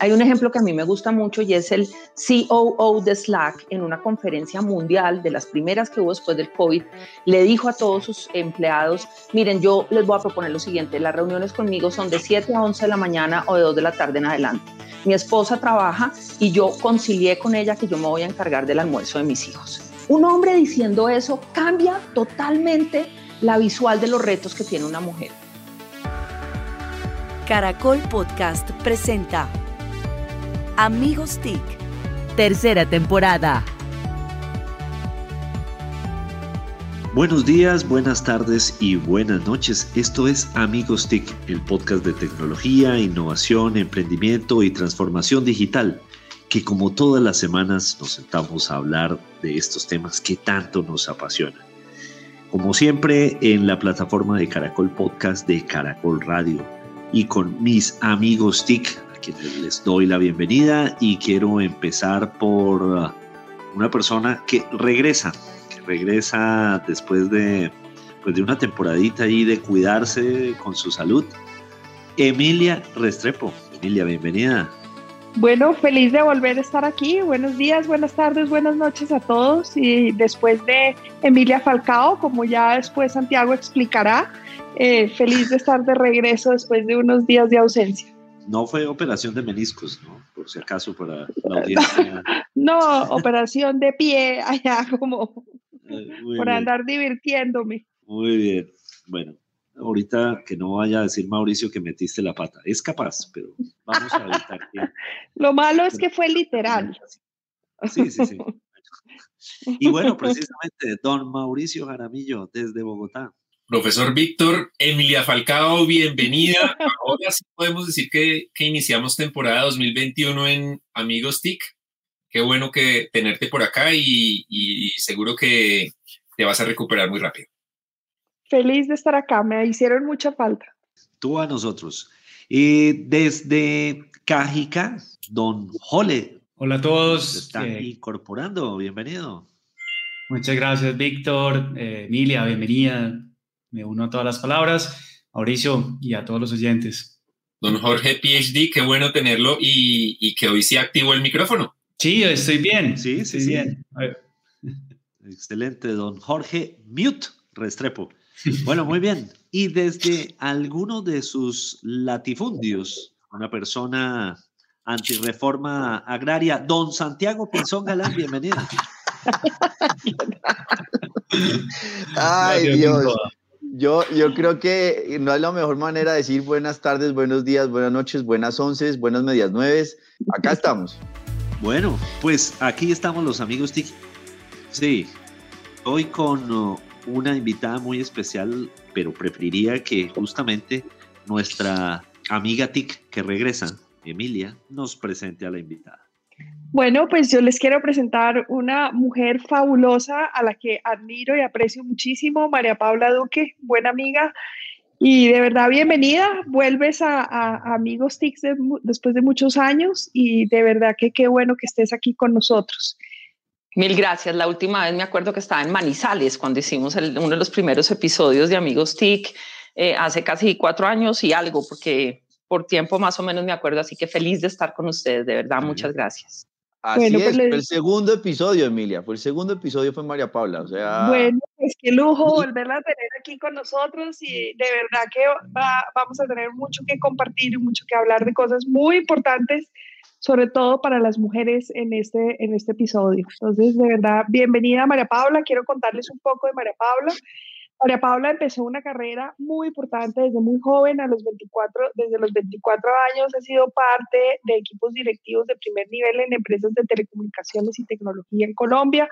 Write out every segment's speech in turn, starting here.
Hay un ejemplo que a mí me gusta mucho y es el COO de Slack en una conferencia mundial de las primeras que hubo después del COVID. Le dijo a todos sus empleados, miren, yo les voy a proponer lo siguiente, las reuniones conmigo son de 7 a 11 de la mañana o de 2 de la tarde en adelante. Mi esposa trabaja y yo concilié con ella que yo me voy a encargar del almuerzo de mis hijos. Un hombre diciendo eso cambia totalmente la visual de los retos que tiene una mujer. Caracol Podcast presenta Amigos TIC, tercera temporada. Buenos días, buenas tardes y buenas noches. Esto es Amigos TIC, el podcast de tecnología, innovación, emprendimiento y transformación digital, que como todas las semanas nos sentamos a hablar de estos temas que tanto nos apasionan. Como siempre, en la plataforma de Caracol Podcast de Caracol Radio y con mis amigos TIC, les doy la bienvenida y quiero empezar por uh, una persona que regresa, que regresa después de, pues de una temporadita ahí de cuidarse con su salud. Emilia Restrepo. Emilia, bienvenida. Bueno, feliz de volver a estar aquí. Buenos días, buenas tardes, buenas noches a todos. Y después de Emilia Falcao, como ya después Santiago explicará, eh, feliz de estar de regreso después de unos días de ausencia. No fue operación de meniscos, ¿no? Por si acaso para la audiencia. no, operación de pie allá como eh, por andar divirtiéndome. Muy bien. Bueno, ahorita que no vaya a decir Mauricio que metiste la pata. Es capaz, pero vamos a evitar que... Lo malo es que fue literal. Sí, sí, sí. Y bueno, precisamente, don Mauricio Jaramillo, desde Bogotá. Profesor Víctor, Emilia Falcao, bienvenida. Ahora sí podemos decir que, iniciamos temporada 2021 en Amigos TIC. Qué bueno que tenerte por acá y, y seguro que te vas a recuperar muy rápido. Feliz de estar acá, me hicieron mucha falta. Tú a nosotros. Y desde Cajica, don Jole. Hola a todos. Está eh, incorporando, bienvenido. Muchas gracias, Víctor. Eh, Emilia, bienvenida me uno a todas las palabras. Mauricio y a todos los oyentes. Don Jorge PhD, qué bueno tenerlo y, que hoy sí activo el micrófono. Sí, estoy bien. Sí, sí, bien. Excelente, don Jorge Mute Restrepo. Bueno, muy bien. Y desde alguno de sus latifundios, una persona antireforma agraria, don Santiago Pinzón Galán, bienvenido. Ay, Dios. Yo, yo creo que no es la mejor manera de decir buenas tardes, buenos días, buenas noches, buenas once, buenas medias nueves. Acá estamos. Bueno, pues aquí estamos los amigos TIC. Sí, hoy con uh, una invitada muy especial, pero preferiría que justamente nuestra amiga TIC que regresa, Emilia, nos presente a la invitada. Bueno, pues yo les quiero presentar una mujer fabulosa a la que admiro y aprecio muchísimo, María Paula Duque, buena amiga. Y de verdad, bienvenida. Vuelves a, Amigos TICS después de muchos años y de verdad que qué bueno que estés aquí con nosotros. Mil gracias. La última vez me acuerdo que estaba en Manizales cuando hicimos uno de los primeros episodios de Amigos TIC eh, hace casi cuatro años y algo, porque por tiempo más o menos me acuerdo. Así que feliz de estar con ustedes. De verdad, muchas gracias. Así bueno, pues es, fue el segundo episodio, Emilia, fue el segundo episodio, fue María Paula, o sea... Bueno, pues qué lujo volverla a tener aquí con nosotros y de verdad que vamos a tener mucho que compartir y mucho que hablar de cosas muy importantes, sobre todo para las mujeres en este, en este episodio. Entonces, de verdad, bienvenida María Paula, quiero contarles un poco de María Paula. María Paula empezó una carrera muy importante desde muy joven, a los 24, desde los 24 años ha sido parte de equipos directivos de primer nivel en empresas de telecomunicaciones y tecnología en Colombia.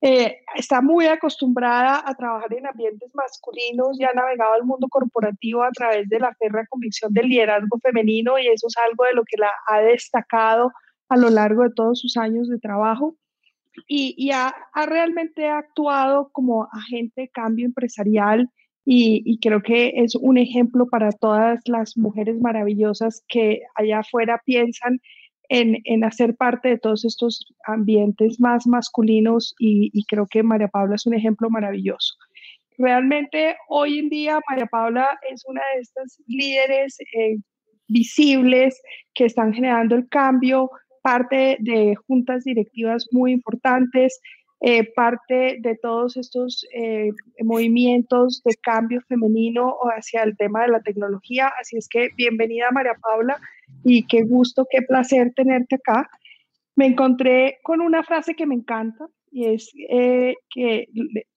Eh, está muy acostumbrada a trabajar en ambientes masculinos y ha navegado el mundo corporativo a través de la férrea convicción del liderazgo femenino y eso es algo de lo que la ha destacado a lo largo de todos sus años de trabajo y, ha, realmente actuado como agente de cambio empresarial y, creo que es un ejemplo para todas las mujeres maravillosas que allá afuera piensan en, hacer parte de todos estos ambientes más masculinos y, creo que María Paula es un ejemplo maravilloso. Realmente hoy en día María Paula es una de estas líderes eh, visibles que están generando el cambio, parte de juntas directivas muy importantes, eh, parte de todos estos eh, movimientos de cambio femenino hacia el tema de la tecnología. Así es que bienvenida María Paula y qué gusto, qué placer tenerte acá. Me encontré con una frase que me encanta y es eh, que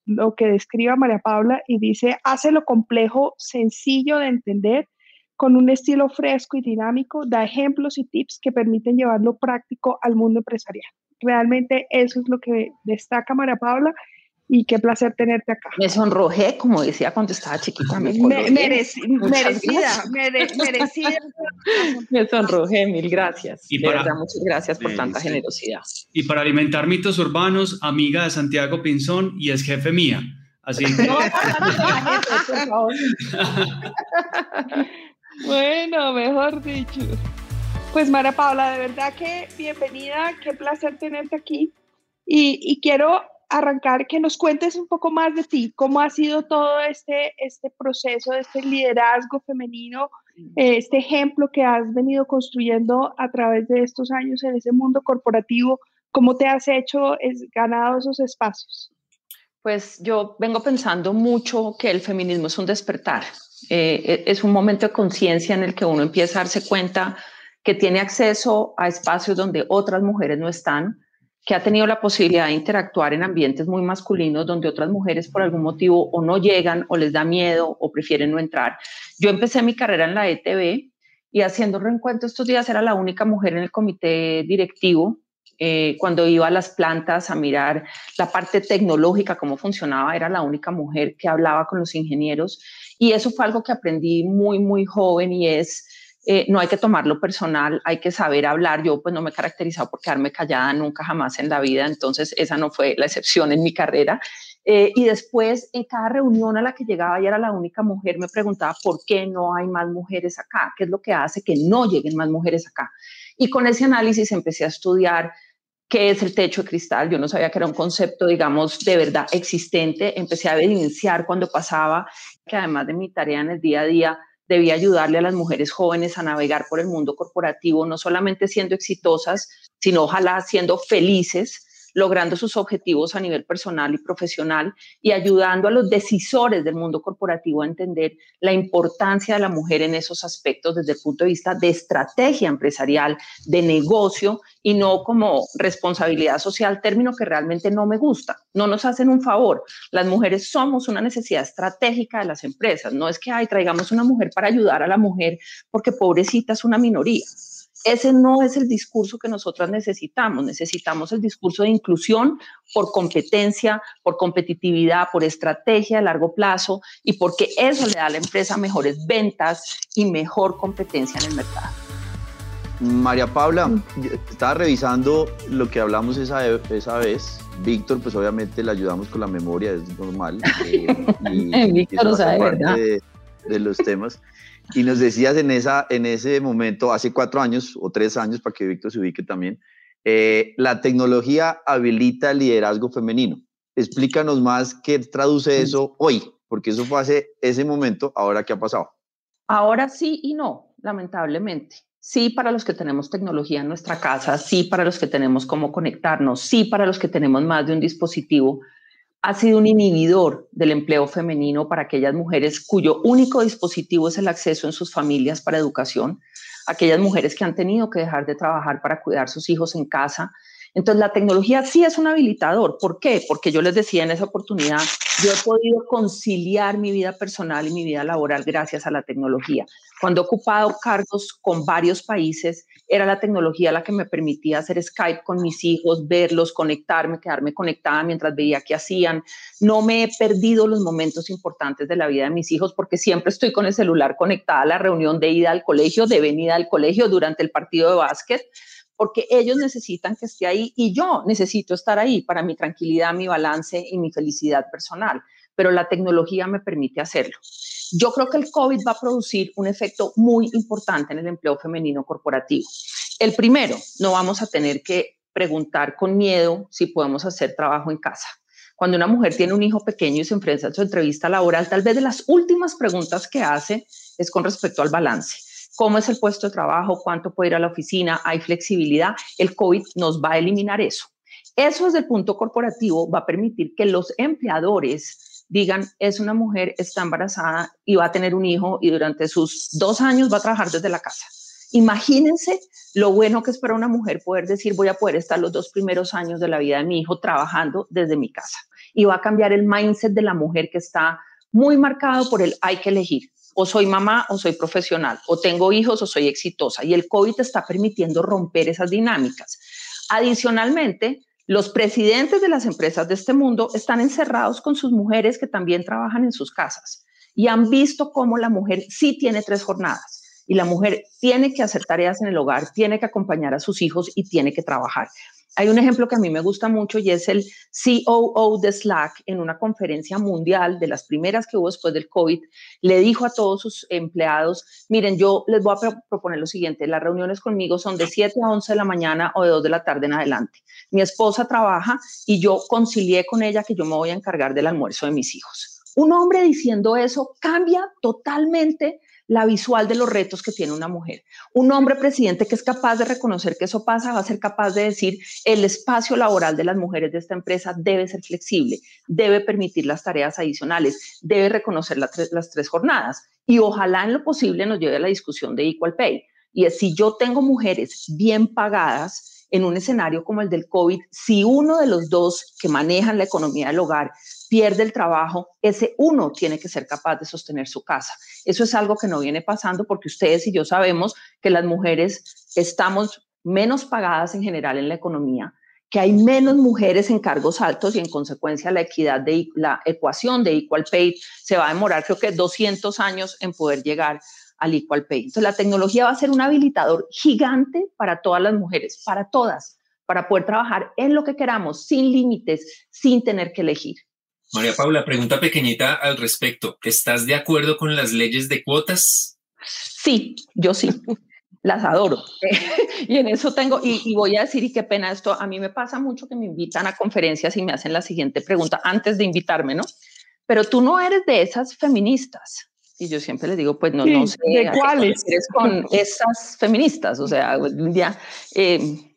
lo que describa María Paula y dice, hace lo complejo sencillo de entender con un estilo fresco y dinámico, da ejemplos y tips que permiten llevarlo práctico al mundo empresarial. Realmente eso es lo que destaca María Paula y qué placer tenerte acá. Me sonrojé, como decía cuando estaba chiquita. Me, merecida, merecida. me sonrojé, mil gracias. Y para, verdad, muchas gracias por tanta generosidad. Y para alimentar mitos urbanos, amiga de Santiago Pinzón y es jefe mía. Así que... bueno, mejor dicho. Pues Mara Paula, de verdad que bienvenida, qué placer tenerte aquí. Y, quiero arrancar que nos cuentes un poco más de ti, cómo ha sido todo este, este proceso, este liderazgo femenino, eh, este ejemplo que has venido construyendo a través de estos años en ese mundo corporativo, cómo te has hecho, es, ganado esos espacios. Pues yo vengo pensando mucho que el feminismo es un despertar, eh, e, es un momento de conciencia en el que uno empieza a darse cuenta que tiene acceso a espacios donde otras mujeres no están, que ha tenido la posibilidad de interactuar en ambientes muy masculinos donde otras mujeres por algún motivo o no llegan o les da miedo o prefieren no entrar. Yo empecé mi carrera en la ETV y haciendo reencuentro estos días era la única mujer en el comité directivo. Eh, cuando iba a las plantas a mirar la parte tecnológica, cómo funcionaba, era la única mujer que hablaba con los ingenieros. Y eso fue algo que aprendí muy, muy joven y es eh, no hay que tomarlo personal, hay que saber hablar. Yo pues no me he caracterizado por quedarme callada nunca jamás en la vida, entonces esa no fue la excepción en mi carrera. Eh, y después en cada reunión a la que llegaba y era la única mujer, me preguntaba por qué no hay más mujeres acá, qué es lo que hace que no lleguen más mujeres acá. Y con ese análisis empecé a estudiar qué es el techo de cristal. Yo no sabía que era un concepto, digamos, de verdad existente. Empecé a evidenciar cuando pasaba que además de mi tarea en el día a día, debía ayudarle a las mujeres jóvenes a navegar por el mundo corporativo, no solamente siendo exitosas, sino ojalá siendo felices logrando sus objetivos a nivel personal y profesional y ayudando a los decisores del mundo corporativo a entender la importancia de la mujer en esos aspectos desde el punto de vista de estrategia empresarial, de negocio y no como responsabilidad social, término que realmente no me gusta. No nos hacen un favor. Las mujeres somos una necesidad estratégica de las empresas. No es que, ay, traigamos una mujer para ayudar a la mujer porque pobrecita es una minoría ese no es el discurso que nosotras necesitamos. Necesitamos el discurso de inclusión por competencia, por competitividad, por estrategia a largo plazo y porque eso le da a la empresa mejores ventas y mejor competencia en el mercado. María Paula, estaba revisando lo que hablamos esa, esa vez. Víctor, pues obviamente le ayudamos con la memoria, es normal. Eh, y, Víctor sabe, ¿verdad? de los temas. Y nos decías en, esa, en ese momento, hace cuatro años o tres años, para que Víctor se ubique también, eh, la tecnología habilita el liderazgo femenino. Explícanos más qué traduce eso hoy, porque eso fue hace ese momento, ahora qué ha pasado. Ahora sí y no, lamentablemente. Sí para los que tenemos tecnología en nuestra casa, sí para los que tenemos cómo conectarnos, sí para los que tenemos más de un dispositivo, ha sido un inhibidor del empleo femenino para aquellas mujeres cuyo único dispositivo es el acceso en sus familias para educación, aquellas mujeres que han tenido que dejar de trabajar para cuidar sus hijos en casa. Entonces, la tecnología sí es un habilitador. ¿Por qué? Porque yo les decía en esa oportunidad, yo he podido conciliar mi vida personal y mi vida laboral gracias a la tecnología. Cuando he ocupado cargos con varios países, era la tecnología la que me permitía hacer Skype con mis hijos, verlos, conectarme, quedarme conectada mientras veía qué hacían. No me he perdido los momentos importantes de la vida de mis hijos porque siempre estoy con el celular conectada a la reunión de ida al colegio, de venida al colegio, durante el partido de básquet porque ellos necesitan que esté ahí y yo necesito estar ahí para mi tranquilidad, mi balance y mi felicidad personal, pero la tecnología me permite hacerlo. Yo creo que el COVID va a producir un efecto muy importante en el empleo femenino corporativo. El primero, no vamos a tener que preguntar con miedo si podemos hacer trabajo en casa. Cuando una mujer tiene un hijo pequeño y se enfrenta a su entrevista laboral, tal vez de las últimas preguntas que hace es con respecto al balance cómo es el puesto de trabajo, cuánto puede ir a la oficina, hay flexibilidad, el COVID nos va a eliminar eso. Eso desde el punto corporativo va a permitir que los empleadores digan, es una mujer, está embarazada y va a tener un hijo y durante sus dos años va a trabajar desde la casa. Imagínense lo bueno que es para una mujer poder decir, voy a poder estar los dos primeros años de la vida de mi hijo trabajando desde mi casa. Y va a cambiar el mindset de la mujer que está muy marcado por el hay que elegir. O soy mamá o soy profesional, o tengo hijos o soy exitosa. Y el COVID está permitiendo romper esas dinámicas. Adicionalmente, los presidentes de las empresas de este mundo están encerrados con sus mujeres que también trabajan en sus casas y han visto cómo la mujer sí tiene tres jornadas y la mujer tiene que hacer tareas en el hogar, tiene que acompañar a sus hijos y tiene que trabajar. Hay un ejemplo que a mí me gusta mucho y es el COO de Slack en una conferencia mundial de las primeras que hubo después del COVID. Le dijo a todos sus empleados, miren, yo les voy a proponer lo siguiente, las reuniones conmigo son de 7 a 11 de la mañana o de 2 de la tarde en adelante. Mi esposa trabaja y yo concilié con ella que yo me voy a encargar del almuerzo de mis hijos. Un hombre diciendo eso cambia totalmente la visual de los retos que tiene una mujer. Un hombre presidente que es capaz de reconocer que eso pasa va a ser capaz de decir el espacio laboral de las mujeres de esta empresa debe ser flexible, debe permitir las tareas adicionales, debe reconocer las tres jornadas y ojalá en lo posible nos lleve a la discusión de equal pay. Y es si yo tengo mujeres bien pagadas en un escenario como el del COVID, si uno de los dos que manejan la economía del hogar pierde el trabajo, ese uno tiene que ser capaz de sostener su casa. Eso es algo que no viene pasando porque ustedes y yo sabemos que las mujeres estamos menos pagadas en general en la economía, que hay menos mujeres en cargos altos y en consecuencia la equidad de la ecuación de equal pay se va a demorar creo que 200 años en poder llegar al equal pay. Entonces la tecnología va a ser un habilitador gigante para todas las mujeres, para todas, para poder trabajar en lo que queramos, sin límites, sin tener que elegir. María Paula, pregunta pequeñita al respecto. ¿Estás de acuerdo con las leyes de cuotas? Sí, yo sí. Las adoro. y en eso tengo, y, voy a decir, y qué pena esto, a mí me pasa mucho que me invitan a conferencias y me hacen la siguiente pregunta antes de invitarme, ¿no? Pero tú no eres de esas feministas. Y yo siempre les digo, pues no, no sé. ¿De cuáles? Eres con esas feministas, o sea, día... Eh,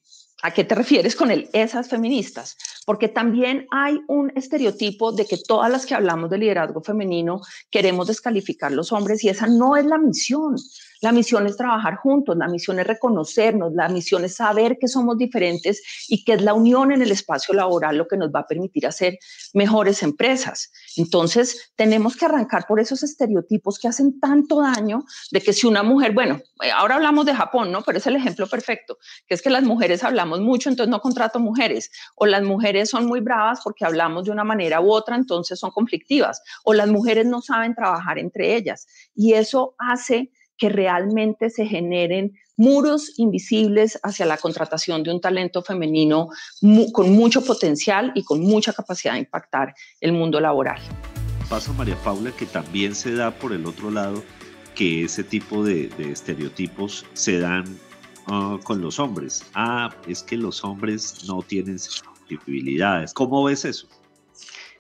¿A qué te refieres con el esas feministas? Porque también hay un estereotipo de que todas las que hablamos de liderazgo femenino queremos descalificar los hombres y esa no es la misión. La misión es trabajar juntos, la misión es reconocernos, la misión es saber que somos diferentes y que es la unión en el espacio laboral lo que nos va a permitir hacer mejores empresas. Entonces, tenemos que arrancar por esos estereotipos que hacen tanto daño de que si una mujer, bueno, eh, ahora hablamos de Japón, ¿no? Pero es el ejemplo perfecto, que es que las mujeres hablamos mucho, entonces no contrato mujeres, o las mujeres son muy bravas porque hablamos de una manera u otra, entonces son conflictivas, o las mujeres no saben trabajar entre ellas. Y eso hace que realmente se generen muros invisibles hacia la contratación de un talento femenino con mucho potencial y con mucha capacidad de impactar el mundo laboral. Pasa María Paula que también se da por el otro lado que ese tipo de, estereotipos se dan ah, con los hombres. Ah, es que los hombres no tienen sensibilidades. ¿Cómo ves eso?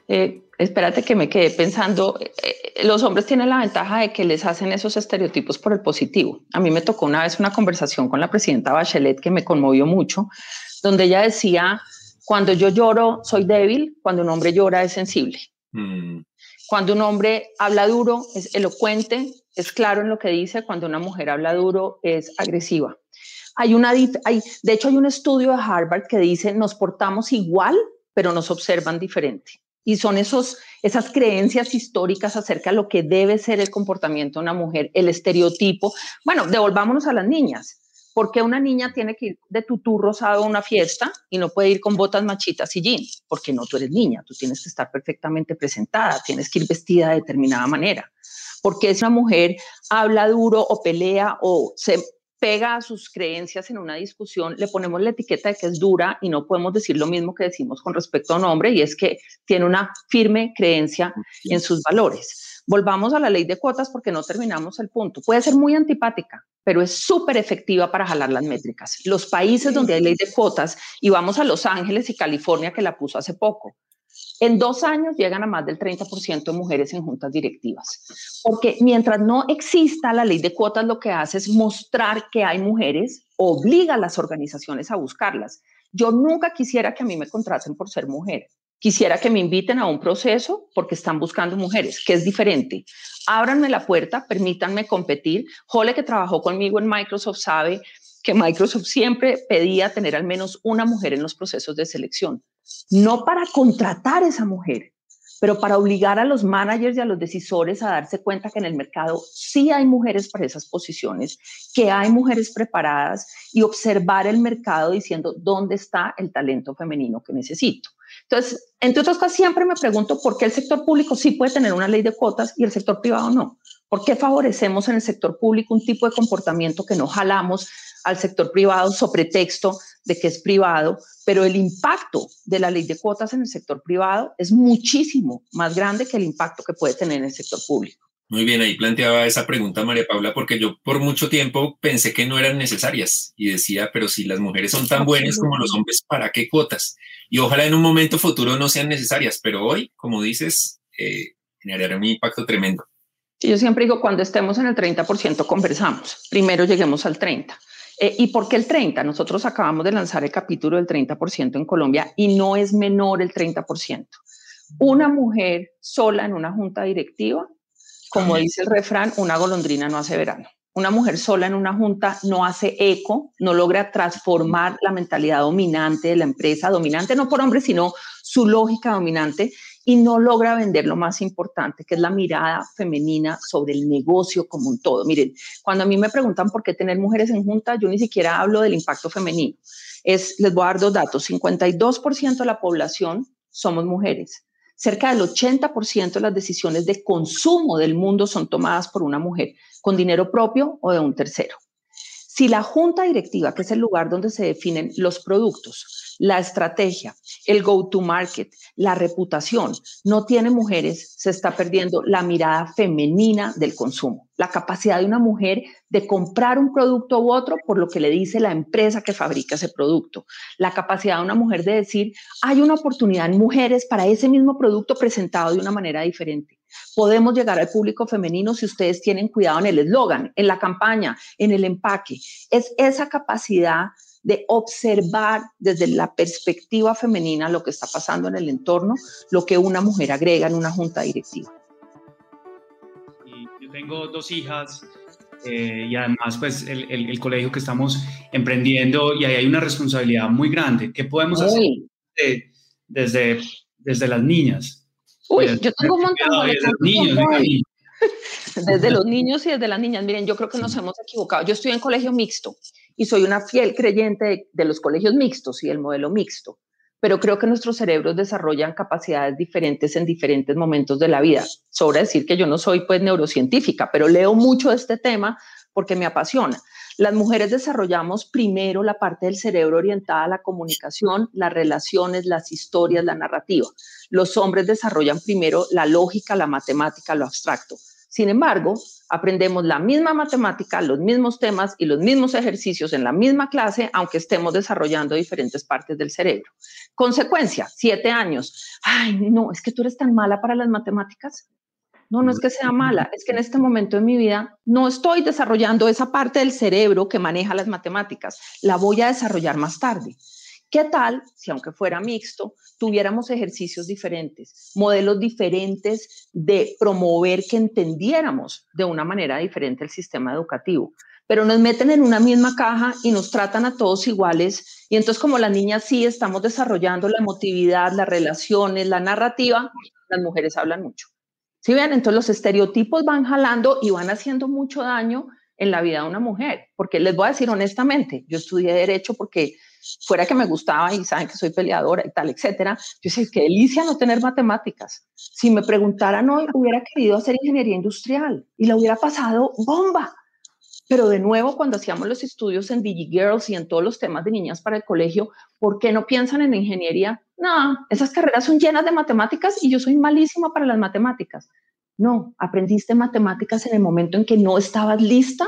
Eh, espérate que me quedé pensando, eh, eh, los hombres tienen la ventaja de que les hacen esos estereotipos por el positivo. A mí me tocó una vez una conversación con la presidenta Bachelet que me conmovió mucho, donde ella decía, cuando yo lloro soy débil, cuando un hombre llora es sensible. Mm. Cuando un hombre habla duro es elocuente, es claro en lo que dice, cuando una mujer habla duro es agresiva. Hay una, hay, de hecho, hay un estudio de Harvard que dice, nos portamos igual, pero nos observan diferente. Y son esos, esas creencias históricas acerca de lo que debe ser el comportamiento de una mujer, el estereotipo. Bueno, devolvámonos a las niñas. ¿Por qué una niña tiene que ir de tutú rosado a una fiesta y no puede ir con botas machitas y jeans? Porque no, tú eres niña, tú tienes que estar perfectamente presentada, tienes que ir vestida de determinada manera. Porque si una mujer habla duro o pelea o se pega a sus creencias en una discusión, le ponemos la etiqueta de que es dura y no podemos decir lo mismo que decimos con respecto a un hombre y es que tiene una firme creencia en sus valores. Volvamos a la ley de cuotas porque no terminamos el punto. Puede ser muy antipática, pero es súper efectiva para jalar las métricas. Los países donde hay ley de cuotas, y vamos a Los Ángeles y California que la puso hace poco, En dos años llegan a más del 30% de mujeres en juntas directivas. Porque mientras no exista la ley de cuotas, lo que hace es mostrar que hay mujeres, obliga a las organizaciones a buscarlas. Yo nunca quisiera que a mí me contraten por ser mujer. Quisiera que me inviten a un proceso porque están buscando mujeres, que es diferente. Ábranme la puerta, permítanme competir. Jole, que trabajó conmigo en Microsoft, sabe que Microsoft siempre pedía tener al menos una mujer en los procesos de selección, no para contratar a esa mujer, pero para obligar a los managers y a los decisores a darse cuenta que en el mercado sí hay mujeres para esas posiciones, que hay mujeres preparadas y observar el mercado diciendo dónde está el talento femenino que necesito. Entonces, entre otras cosas, siempre me pregunto por qué el sector público sí puede tener una ley de cuotas y el sector privado no. ¿Por qué favorecemos en el sector público un tipo de comportamiento que no jalamos al sector privado sobre texto de que es privado, pero el impacto de la ley de cuotas en el sector privado es muchísimo más grande que el impacto que puede tener en el sector público. Muy bien, ahí planteaba esa pregunta María Paula, porque yo por mucho tiempo pensé que no eran necesarias y decía, pero si las mujeres son tan buenas como los hombres, ¿para qué cuotas? Y ojalá en un momento futuro no sean necesarias, pero hoy, como dices, eh, generará un impacto tremendo. yo siempre digo, cuando estemos en el 30%, conversamos. Primero lleguemos al 30%. Eh, ¿Y por qué el 30? Nosotros acabamos de lanzar el capítulo del 30% en Colombia y no es menor el 30%. Una mujer sola en una junta directiva, como dice el refrán, una golondrina no hace verano. Una mujer sola en una junta no hace eco, no logra transformar la mentalidad dominante de la empresa, dominante no por hombres, sino su lógica dominante y no logra vender lo más importante, que es la mirada femenina sobre el negocio como un todo. Miren, cuando a mí me preguntan por qué tener mujeres en junta, yo ni siquiera hablo del impacto femenino. Es, les voy a dar dos datos, 52% de la población somos mujeres. Cerca del 80% de las decisiones de consumo del mundo son tomadas por una mujer, con dinero propio o de un tercero. Si la junta directiva, que es el lugar donde se definen los productos, la estrategia, el go-to-market, la reputación, no tiene mujeres, se está perdiendo la mirada femenina del consumo, la capacidad de una mujer de comprar un producto u otro por lo que le dice la empresa que fabrica ese producto, la capacidad de una mujer de decir, hay una oportunidad en mujeres para ese mismo producto presentado de una manera diferente podemos llegar al público femenino si ustedes tienen cuidado en el eslogan, en la campaña, en el empaque. Es esa capacidad de observar desde la perspectiva femenina lo que está pasando en el entorno, lo que una mujer agrega en una junta directiva. yo tengo dos hijas eh, y además pues el, colegio que estamos emprendiendo y ahí hay una responsabilidad muy grande. ¿Qué podemos hacer desde, desde las niñas? Uy, yo tengo un montón de desde niños, desde los niños y desde las niñas. Miren, yo creo que nos hemos equivocado. Yo estoy en colegio mixto y soy una fiel creyente de, los colegios mixtos y el modelo mixto, pero creo que nuestros cerebros desarrollan capacidades diferentes en diferentes momentos de la vida. Sobra decir que yo no soy pues neurocientífica, pero leo mucho de este tema porque me apasiona. Las mujeres desarrollamos primero la parte del cerebro orientada a la comunicación, las relaciones, las historias, la narrativa. Los hombres desarrollan primero la lógica, la matemática, lo abstracto. Sin embargo, aprendemos la misma matemática, los mismos temas y los mismos ejercicios en la misma clase, aunque estemos desarrollando diferentes partes del cerebro. Consecuencia, siete años. Ay, no, es que tú eres tan mala para las matemáticas. No, no es que sea mala, es que en este momento de mi vida no estoy desarrollando esa parte del cerebro que maneja las matemáticas, la voy a desarrollar más tarde. ¿Qué tal si aunque fuera mixto, tuviéramos ejercicios diferentes, modelos diferentes de promover que entendiéramos de una manera diferente el sistema educativo? Pero nos meten en una misma caja y nos tratan a todos iguales. Y entonces como las niñas sí estamos desarrollando la emotividad, las relaciones, la narrativa, las mujeres hablan mucho. ¿Sí ven? Entonces los estereotipos van jalando y van haciendo mucho daño en la vida de una mujer. Porque les voy a decir honestamente, yo estudié Derecho porque fuera que me gustaba y saben que soy peleadora y tal, etcétera. Yo sé, qué delicia no tener matemáticas. Si me preguntaran hoy, hubiera querido hacer ingeniería industrial y la hubiera pasado bomba. Pero de nuevo, cuando hacíamos los estudios en DigiGirls y en todos los temas de niñas para el colegio, ¿por qué no piensan en ingeniería? No, esas carreras son llenas de matemáticas y yo soy malísima para las matemáticas. No, aprendiste matemáticas en el momento en que no estabas lista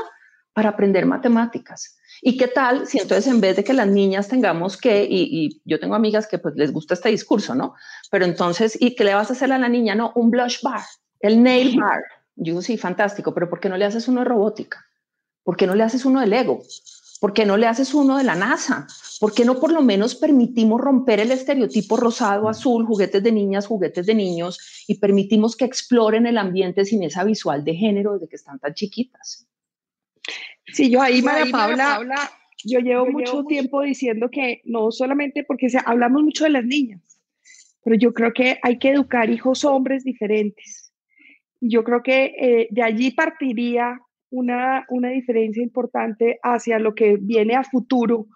para aprender matemáticas. ¿Y qué tal si entonces en vez de que las niñas tengamos que, y, yo tengo amigas que pues les gusta este discurso, ¿no? Pero entonces, ¿y qué le vas a hacer a la niña? No, un blush bar, el nail bar. Yo digo, sí, fantástico, pero ¿por qué no le haces uno de robótica? ¿Por qué no le haces uno de Lego? ¿Por qué no le haces uno de la NASA? ¿Por qué no por lo menos permitimos romper el estereotipo rosado, azul, juguetes de niñas, juguetes de niños y permitimos que exploren el ambiente sin esa visual de género desde que están tan chiquitas? Sí, yo ahí, María Paula, yo llevo mucho tiempo diciendo que no solamente porque hablamos mucho de las niñas, pero yo creo que hay que educar hijos hombres diferentes. Yo creo que eh, de allí partiría una, una diferencia importante hacia lo que viene a futuro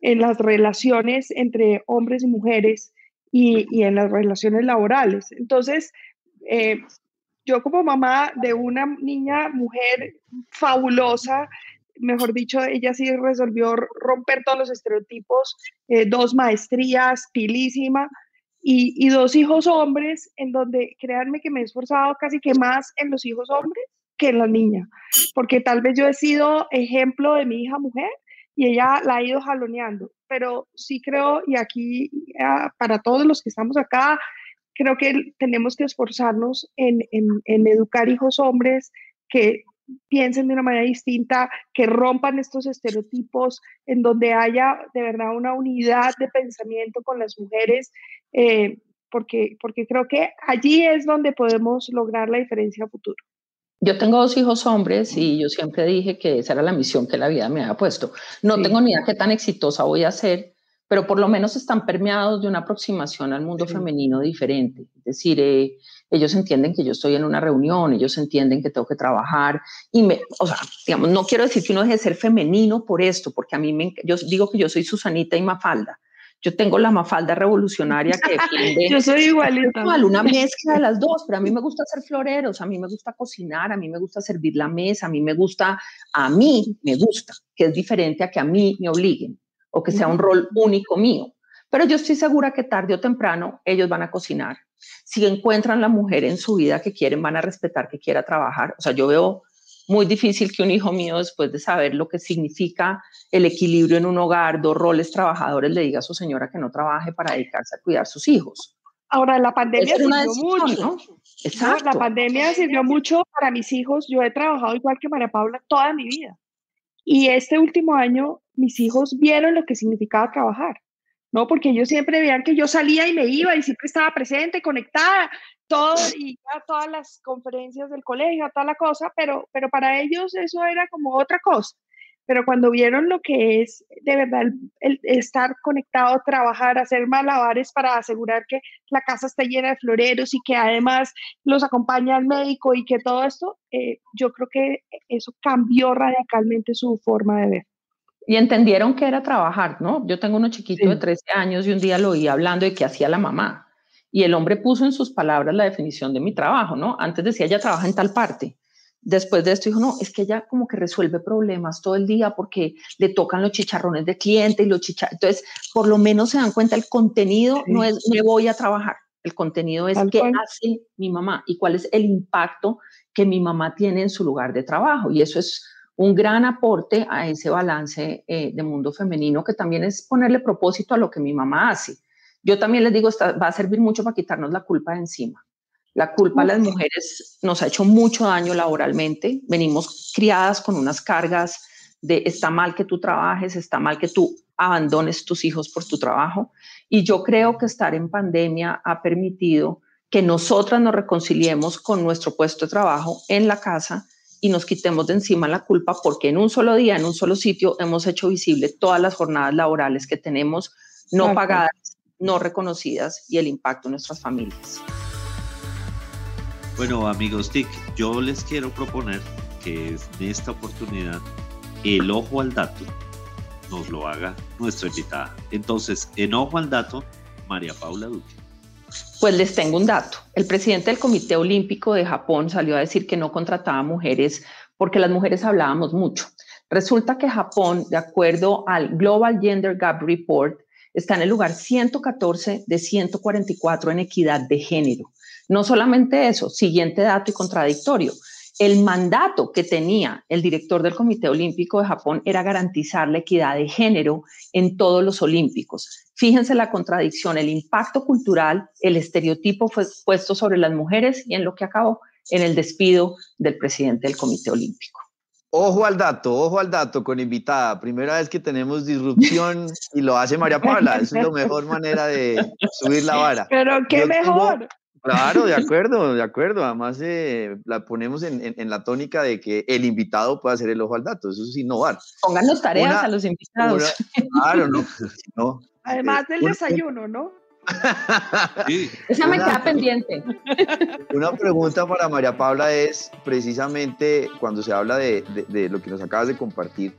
en las relaciones entre hombres y mujeres y, y en las relaciones laborales. Entonces, eh, yo como mamá de una niña, mujer fabulosa, mejor dicho, ella sí resolvió romper todos los estereotipos, eh, dos maestrías, pilísima, y, y, dos hijos hombres, en donde créanme que me he esforzado casi que más en los hijos hombres que en la niña, porque tal vez yo he sido ejemplo de mi hija mujer y ella la ha ido jaloneando, pero sí creo, y aquí ah, para todos los que estamos acá, creo que tenemos que esforzarnos en, en, en educar hijos hombres que piensen de una manera distinta, que rompan estos estereotipos, en donde haya de verdad una unidad de pensamiento con las mujeres, eh, porque, porque creo que allí es donde podemos lograr la diferencia a futuro. Yo tengo dos hijos hombres y yo siempre dije que esa era la misión que la vida me había puesto. No tengo ni idea qué tan exitosa voy a ser, pero por lo menos están permeados de una aproximación al mundo femenino diferente. Es decir, eh, ellos entienden que yo estoy en una reunión, ellos entienden que tengo que trabajar y me, o sea, digamos, no quiero decir que uno deje de ser femenino por esto, porque a mí me, yo digo que yo soy Susanita y Mafalda yo tengo la mafalda revolucionaria que defiende. yo soy igualita. una mezcla de las dos, pero a mí me gusta hacer floreros, a mí me gusta cocinar, a mí me gusta servir la mesa, a mí me gusta, a mí me gusta, que es diferente a que a mí me obliguen o que sea un rol único mío. Pero yo estoy segura que tarde o temprano ellos van a cocinar. Si encuentran la mujer en su vida que quieren, van a respetar que quiera trabajar. O sea, yo veo muy difícil que un hijo mío, después de saber lo que significa el equilibrio en un hogar, dos roles trabajadores, le diga a su señora que no trabaje para dedicarse a cuidar a sus hijos. Ahora, la pandemia sirvió mucho. Exacto. La pandemia sirvió mucho para mis hijos. Yo he trabajado igual que María Paula toda mi vida. Y este último año, mis hijos vieron lo que significaba trabajar. ¿No? Porque ellos siempre veían que yo salía y me iba y siempre estaba presente, conectada, todo, y a todas las conferencias del colegio, toda la cosa, pero, pero para ellos eso era como otra cosa. Pero cuando vieron lo que es de verdad el, estar conectado, trabajar, hacer malabares para asegurar que la casa esté llena de floreros y que además los acompaña el médico y que todo esto, eh, yo creo que eso cambió radicalmente su forma de ver. Y entendieron que era trabajar, ¿no? Yo tengo uno chiquito de 13 años y un día lo oí hablando de qué hacía la mamá. Y el hombre puso en sus palabras la definición de mi trabajo, ¿no? Antes decía, ella trabaja en tal parte. Después de esto dijo, no, es que ella como que resuelve problemas todo el día porque le tocan los chicharrones de cliente y los chicharrones. Entonces, por lo menos se dan cuenta, el contenido no es me voy a trabajar, el contenido es qué hace mi mamá y cuál es el impacto que mi mamá tiene en su lugar de trabajo. Y eso es un gran aporte a ese balance eh, de mundo femenino que también es ponerle propósito a lo que mi mamá hace. Yo también les digo, va a servir mucho para quitarnos la culpa de encima. La culpa a las mujeres nos ha hecho mucho daño laboralmente. Venimos criadas con unas cargas de está mal que tú trabajes, está mal que tú abandones tus hijos por tu trabajo. Y yo creo que estar en pandemia ha permitido que nosotras nos reconciliemos con nuestro puesto de trabajo en la casa y nos quitemos de encima la culpa porque en un solo día, en un solo sitio, hemos hecho visible todas las jornadas laborales que tenemos no pagadas no reconocidas y el impacto en nuestras familias. Bueno, amigos TIC, yo les quiero proponer que en esta oportunidad el ojo al dato nos lo haga nuestra invitada. Entonces, en ojo al dato, María Paula Duque. Pues les tengo un dato. El presidente del Comité Olímpico de Japón salió a decir que no contrataba mujeres porque las mujeres hablábamos mucho. Resulta que Japón, de acuerdo al Global Gender Gap Report, está en el lugar 114 de 144 en equidad de género. No solamente eso, siguiente dato y contradictorio. El mandato que tenía el director del Comité Olímpico de Japón era garantizar la equidad de género en todos los olímpicos. Fíjense la contradicción, el impacto cultural, el estereotipo fue puesto sobre las mujeres y en lo que acabó en el despido del presidente del Comité Olímpico. Ojo al dato, ojo al dato con invitada. Primera vez que tenemos disrupción y lo hace María Paula. es la mejor manera de subir la vara. Pero qué mejor. claro, de acuerdo, de acuerdo. Además, eh, la ponemos en, la tónica de que el invitado puede hacer el ojo al dato. Eso es innovar. Pónganos tareas a los invitados. claro, no. Además del desayuno, ¿no? Esa me queda pendiente. Una pregunta para María Paula es precisamente cuando se habla de, lo que nos acabas de compartir,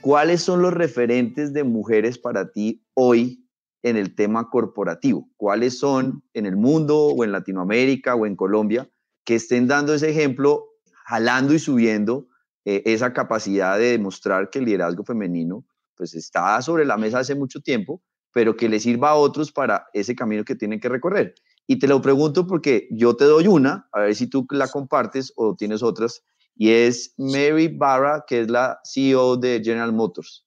¿cuáles son los referentes de mujeres para ti hoy en el tema corporativo? ¿Cuáles son en el mundo o en Latinoamérica o en Colombia que estén dando ese ejemplo, jalando y subiendo eh, esa capacidad de demostrar que el liderazgo femenino pues está sobre la mesa hace mucho tiempo pero que le sirva a otros para ese camino que tienen que recorrer. Y te lo pregunto porque yo te doy una, a ver si tú la compartes o tienes otras, y es Mary Barra, que es la CEO de General Motors.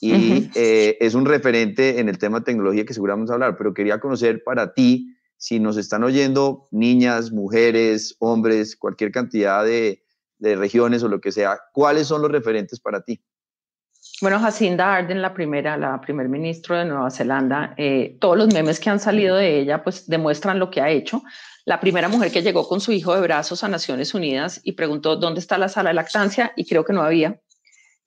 Y eh, es un referente en el tema de tecnología que seguramente vamos a hablar, pero quería conocer para ti, si nos están oyendo niñas, mujeres, hombres, cualquier cantidad de, de regiones o lo que sea, ¿cuáles son los referentes para ti? Bueno, Jacinda Arden, la primera, la primer ministro de Nueva Zelanda, eh, todos los memes que han salido de ella, pues demuestran lo que ha hecho. La primera mujer que llegó con su hijo de brazos a Naciones Unidas y preguntó dónde está la sala de lactancia y creo que no había.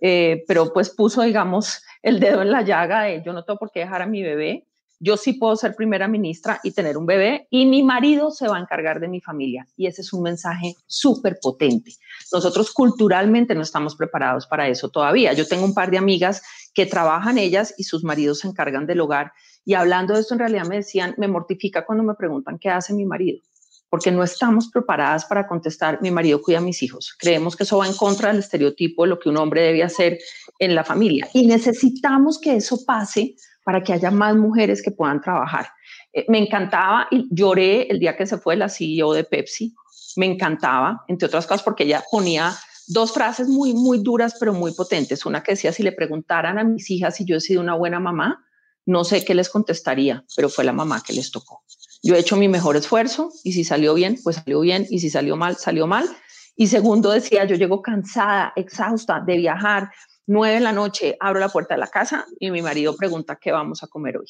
Eh, pero pues puso, digamos, el dedo en la llaga de yo no tengo por qué dejar a mi bebé yo sí puedo ser primera ministra y tener un bebé y mi marido se va a encargar de mi familia. Y ese es un mensaje súper potente. Nosotros culturalmente no estamos preparados para eso todavía. Yo tengo un par de amigas que trabajan ellas y sus maridos se encargan del hogar. Y hablando de esto, en realidad me decían, me mortifica cuando me preguntan qué hace mi marido, porque no estamos preparadas para contestar, mi marido cuida a mis hijos. Creemos que eso va en contra del estereotipo de lo que un hombre debe hacer en la familia. Y necesitamos que eso pase para que haya más mujeres que puedan trabajar. Eh, me encantaba y lloré el día que se fue la CEO de Pepsi. Me encantaba, entre otras cosas, porque ella ponía dos frases muy, muy duras, pero muy potentes. Una que decía, si le preguntaran a mis hijas si yo he sido una buena mamá, no sé qué les contestaría, pero fue la mamá que les tocó. Yo he hecho mi mejor esfuerzo y si salió bien, pues salió bien y si salió mal, salió mal. Y segundo decía, yo llego cansada, exhausta de viajar, Nueve de la noche abro la puerta de la casa y mi marido pregunta qué vamos a comer hoy.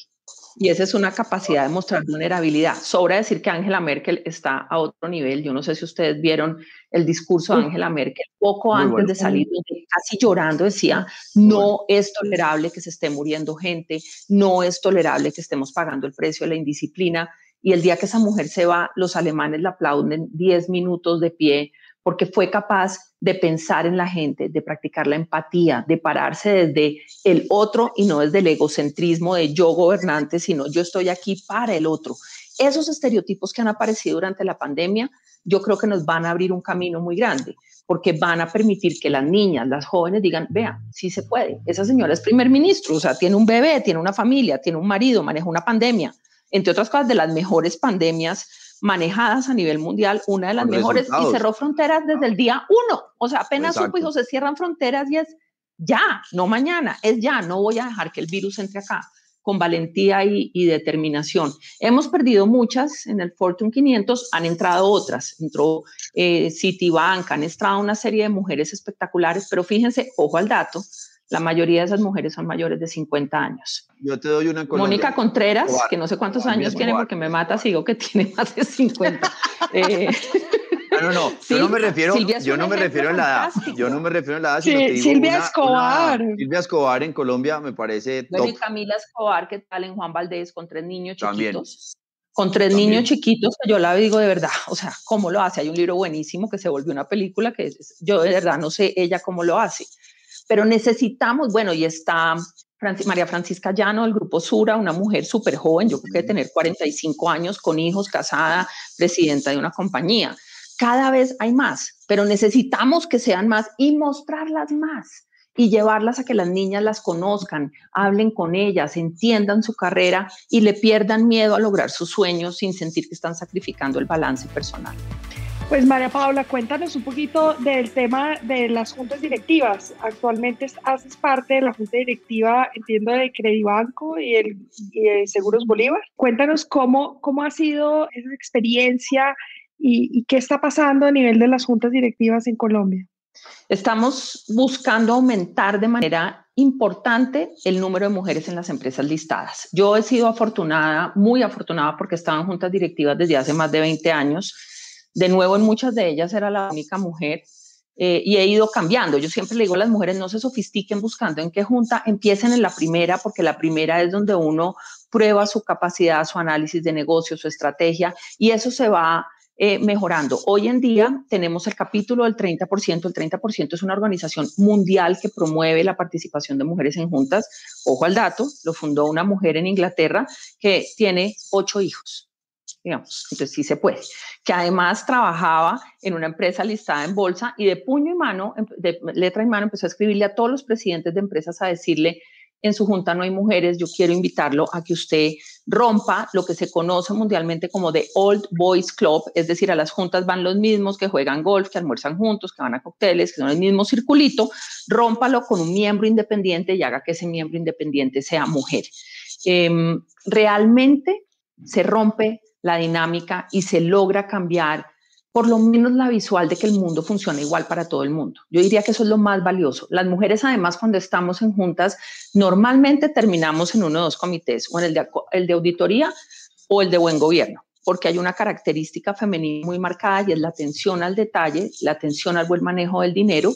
Y esa es una capacidad de mostrar vulnerabilidad. Sobra decir que Angela Merkel está a otro nivel. Yo no sé si ustedes vieron el discurso de Angela Merkel poco antes de salir, casi llorando decía, no es tolerable que se esté muriendo gente, no es tolerable que estemos pagando el precio de la indisciplina. Y el día que esa mujer se va, los alemanes la aplauden 10 minutos de pie porque fue capaz de pensar en la gente, de practicar la empatía, de pararse desde el otro y no desde el egocentrismo de yo gobernante, sino yo estoy aquí para el otro. Esos estereotipos que han aparecido durante la pandemia, yo creo que nos van a abrir un camino muy grande, porque van a permitir que las niñas, las jóvenes digan, vea, sí se puede. Esa señora es primer ministro, o sea, tiene un bebé, tiene una familia, tiene un marido, maneja una pandemia, entre otras cosas, de las mejores pandemias manejadas a nivel mundial, una de las mejores, y cerró fronteras desde el día uno. O sea, apenas supo, hijo, se cierran fronteras y es ya, no mañana, es ya, no voy a dejar que el virus entre acá con valentía y, determinación. Hemos perdido muchas en el Fortune 500, han entrado otras, entró eh, Citibank, han entrado una serie de mujeres espectaculares, pero fíjense, ojo al dato, la mayoría de esas mujeres son mayores de 50 años. Yo te doy una Mónica Contreras, que no sé cuántos años tiene porque me mata, sigo que tiene más de 50. eh, no, no, yo no me refiero, yo no me refiero a la edad, yo no me refiero a la edad, sino que Silvia Escobar. Silvia Escobar en Colombia me parece top. y Camila Escobar, ¿qué tal en Juan Valdés con tres niños chiquitos? Con tres niños chiquitos, que yo la digo de verdad, o sea, ¿cómo lo hace? Hay un libro buenísimo que se volvió una película que yo de verdad no sé ella cómo lo hace pero necesitamos, bueno, y está María Francisca Llano del Grupo Sura, una mujer súper joven, yo creo que de tener 45 años, con hijos, casada, presidenta de una compañía. Cada vez hay más, pero necesitamos que sean más y mostrarlas más y llevarlas a que las niñas las conozcan, hablen con ellas, entiendan su carrera y le pierdan miedo a lograr sus sueños sin sentir que están sacrificando el balance personal. Pues María Paula, cuéntanos un poquito del tema de las juntas directivas. Actualmente haces parte de la junta directiva, entiendo, de Credibanco y, el, de Seguros Bolívar. Cuéntanos cómo, cómo ha sido esa experiencia y, y qué está pasando a nivel de las juntas directivas en Colombia. Estamos buscando aumentar de manera importante el número de mujeres en las empresas listadas. Yo he sido afortunada, muy afortunada, porque estaba en juntas directivas desde hace más de 20 años de nuevo, en muchas de ellas era la única mujer eh, y he ido cambiando. Yo siempre le digo a las mujeres, no se sofistiquen buscando en qué junta, empiecen en la primera, porque la primera es donde uno prueba su capacidad, su análisis de negocio, su estrategia, y eso se va eh, mejorando. Hoy en día tenemos el capítulo del 30%. El 30% es una organización mundial que promueve la participación de mujeres en juntas. Ojo al dato, lo fundó una mujer en Inglaterra que tiene ocho hijos digamos, entonces sí se puede, que además trabajaba en una empresa listada en bolsa y de puño y mano, em, de letra y mano, empezó a escribirle a todos los presidentes de empresas a decirle, en su junta no hay mujeres, yo quiero invitarlo a que usted rompa lo que se conoce mundialmente como The Old Boys Club, es decir, a las juntas van los mismos que juegan golf, que almuerzan juntos, que van a cócteles, que son el mismo circulito, rómpalo con un miembro independiente y haga que ese miembro independiente sea mujer. Em, realmente se rompe la dinámica y se logra cambiar por lo menos la visual de que el mundo funciona igual para todo el mundo. Yo diría que eso es lo más valioso. Las mujeres, además, cuando estamos en juntas, normalmente terminamos en uno de dos comités, o en el de, el de auditoría o el de buen gobierno, porque hay una característica femenina muy marcada y es la atención al detalle, la atención al buen manejo del dinero